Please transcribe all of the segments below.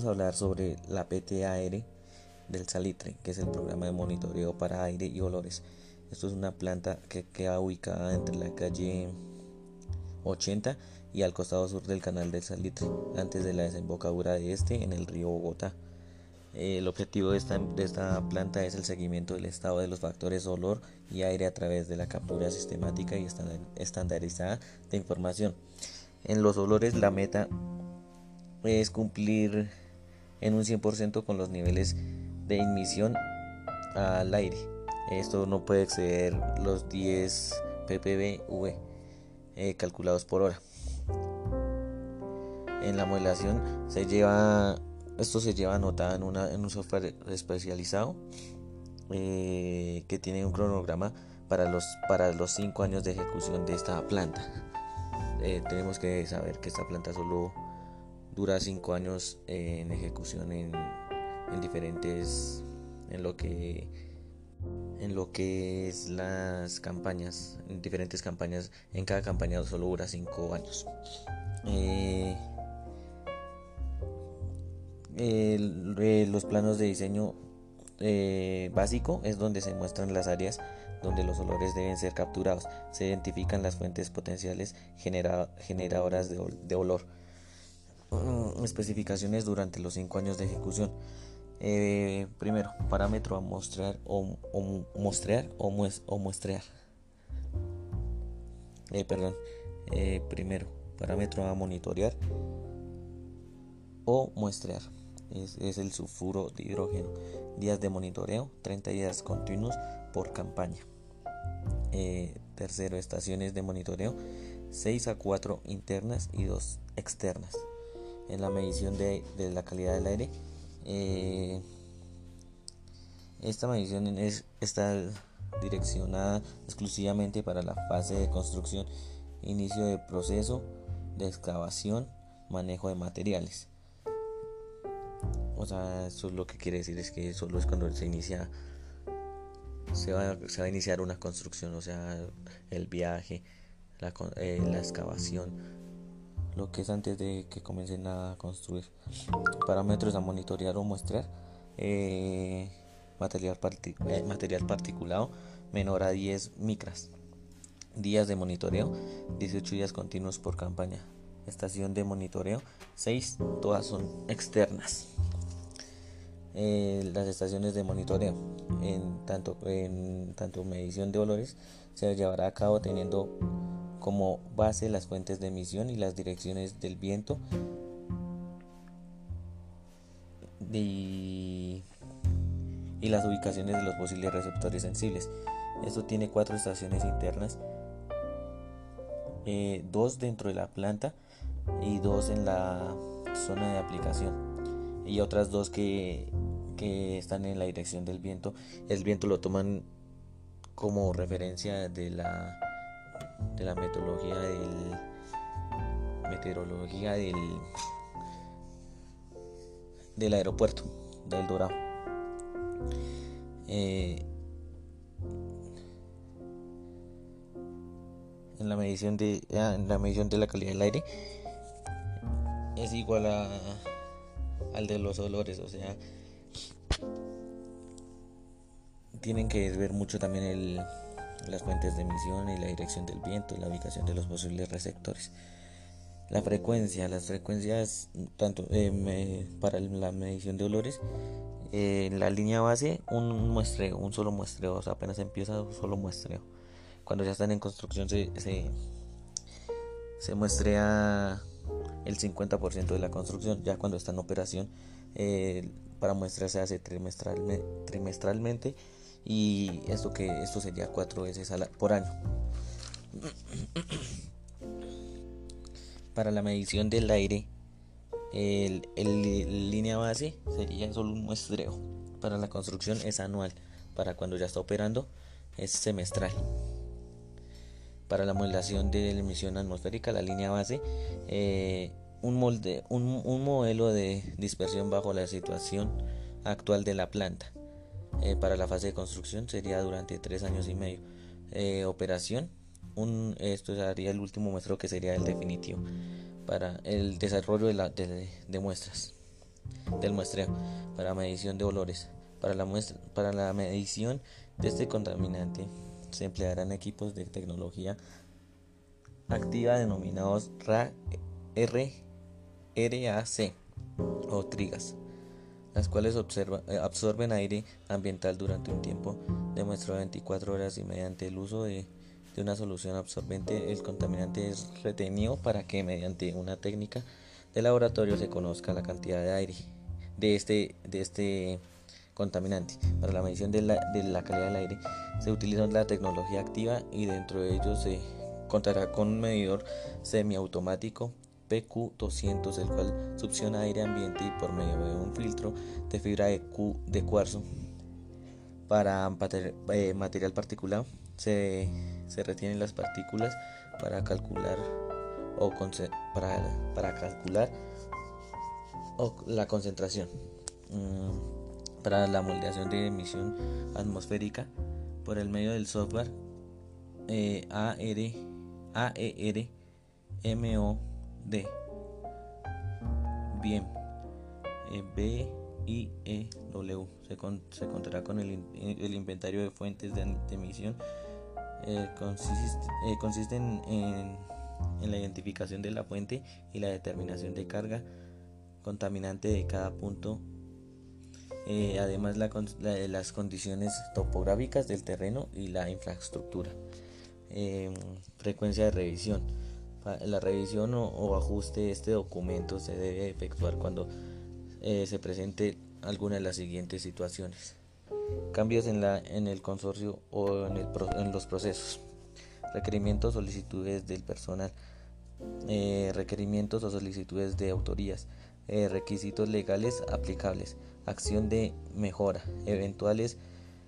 vamos a hablar sobre la PTAR del salitre, que es el programa de monitoreo para aire y olores. Esto es una planta que queda ubicada entre la calle 80 y al costado sur del canal del Salitre, antes de la desembocadura de este en el río Bogotá. El objetivo de esta, de esta, planta es el seguimiento del estado de los factores olor y aire a través de la captura sistemática y estandarizada de información. En los olores la meta es cumplir en un 100% con los niveles de emisión al aire. Esto no puede exceder los 10 ppb eh, calculados por hora. En la modelación se lleva esto se lleva anotado en, una, en un software especializado eh, que tiene un cronograma para los para los 5 años de ejecución de esta planta. Eh, tenemos que saber que esta planta solo dura 5 años en ejecución en, en diferentes en lo que en lo que es las campañas en diferentes campañas. En cada campaña solo dura 5 años. Eh, los planos de diseño eh, básico es donde se muestran las áreas donde los olores deben ser capturados. Se identifican las fuentes potenciales generadoras de olor especificaciones durante los 5 años de ejecución. Eh, primero, parámetro a mostrar o, mostrar o, muestrear. Eh, perdón. Eh, primero, parámetro a monitorear o muestrear. Es, es, el sulfuro de hidrógeno. Días de monitoreo, 30 días continuos por campaña. tercero, estaciones de monitoreo, 6 a 4 internas y 2 externas en la medición de, la calidad del aire. Eh, esta medición es, está direccionada exclusivamente para la fase de construcción, inicio de proceso de excavación, manejo de materiales. O sea, eso es lo que quiere decir es que solo es cuando se inicia se va, se va a iniciar una construcción, o sea, el viaje, la, eh, la excavación, lo que es antes de que comiencen a construir. Parámetros a monitorear o muestrear. Eh, material, eh, material particulado menor a 10 micras. Días de monitoreo, 18 días continuos por campaña. Estación de monitoreo, 6, todas son externas. Eh, las estaciones de monitoreo, en tanto, en tanto medición de olores, se llevará a cabo teniendo como base las fuentes de emisión y las direcciones del viento y, las ubicaciones de los posibles receptores sensibles. Esto tiene cuatro estaciones internas, eh, dos dentro de la planta y dos en la zona de aplicación y otras dos que, que están en la dirección del viento. El viento lo toman como referencia de la de la metodología del meteorología del del aeropuerto del Dorado. Eh, en la medición de ah, en la medición de la calidad del aire es igual a al de los olores o sea tienen que ver mucho también el las fuentes de emisión y la dirección del viento, la ubicación de los posibles receptores. La frecuencia, las frecuencias tanto eh, para la medición de olores, en la línea base un muestreo, un solo muestreo, o sea, apenas empieza un solo muestreo. Cuando ya están en construcción se, se, muestrea el 50% de la construcción, ya cuando está en operación eh, para muestrear se hace trimestralmente y esto que esto sería cuatro veces por año. Para la medición del aire el, línea base sería solo un muestreo. Para la construcción es anual. Para cuando ya está operando es semestral. Para la modelación de la emisión atmosférica la línea base eh, un molde un, un modelo de dispersión bajo la situación actual de la planta eh, para la fase de construcción sería durante tres años y medio. Eh, operación, esto sería el último muestreo que sería el definitivo para el desarrollo de, la, de, muestras. del muestreo para medición de olores. Para la, muestra, para la medición de este contaminante se emplearán equipos de tecnología activa denominados RAC o trigas, las cuales eh, absorben aire ambiental durante un tiempo de muestra 24 horas y mediante el uso de, de una solución absorbente el contaminante es retenido para que mediante una técnica de laboratorio se conozca la cantidad de aire de este, de este contaminante. Para la medición de la, de la calidad del aire se utiliza la tecnología activa y dentro de ello se contará con un medidor semiautomático PQ200 el cual succiona aire ambiente y por medio de un filtro de fibra de, de cuarzo para eh, material particulado se, se, retienen las partículas para calcular o para, para calcular o la concentración mm, para la moldeación de emisión atmosférica por el medio del software eh, AR, AER MOD bien eh, B I E W se, se contará con el, el, inventario de fuentes de, emisión eh, consiste, eh, en, en la identificación de la fuente y la determinación de carga contaminante de cada punto. Eh, además la, las condiciones topográficas del terreno y la infraestructura. Frecuencia de revisión. La revisión o, ajuste de este documento se debe efectuar cuando eh, se presente alguna de las siguientes situaciones. Cambios en, la, en el consorcio o en, los procesos. Requerimientos, solicitudes del personal. Eh, requerimientos o solicitudes de autorías eh, requisitos legales aplicables, acción de mejora, eventuales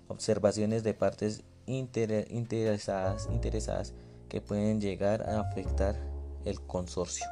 observaciones de partes interesadas, interesadas que pueden llegar a afectar el consorcio.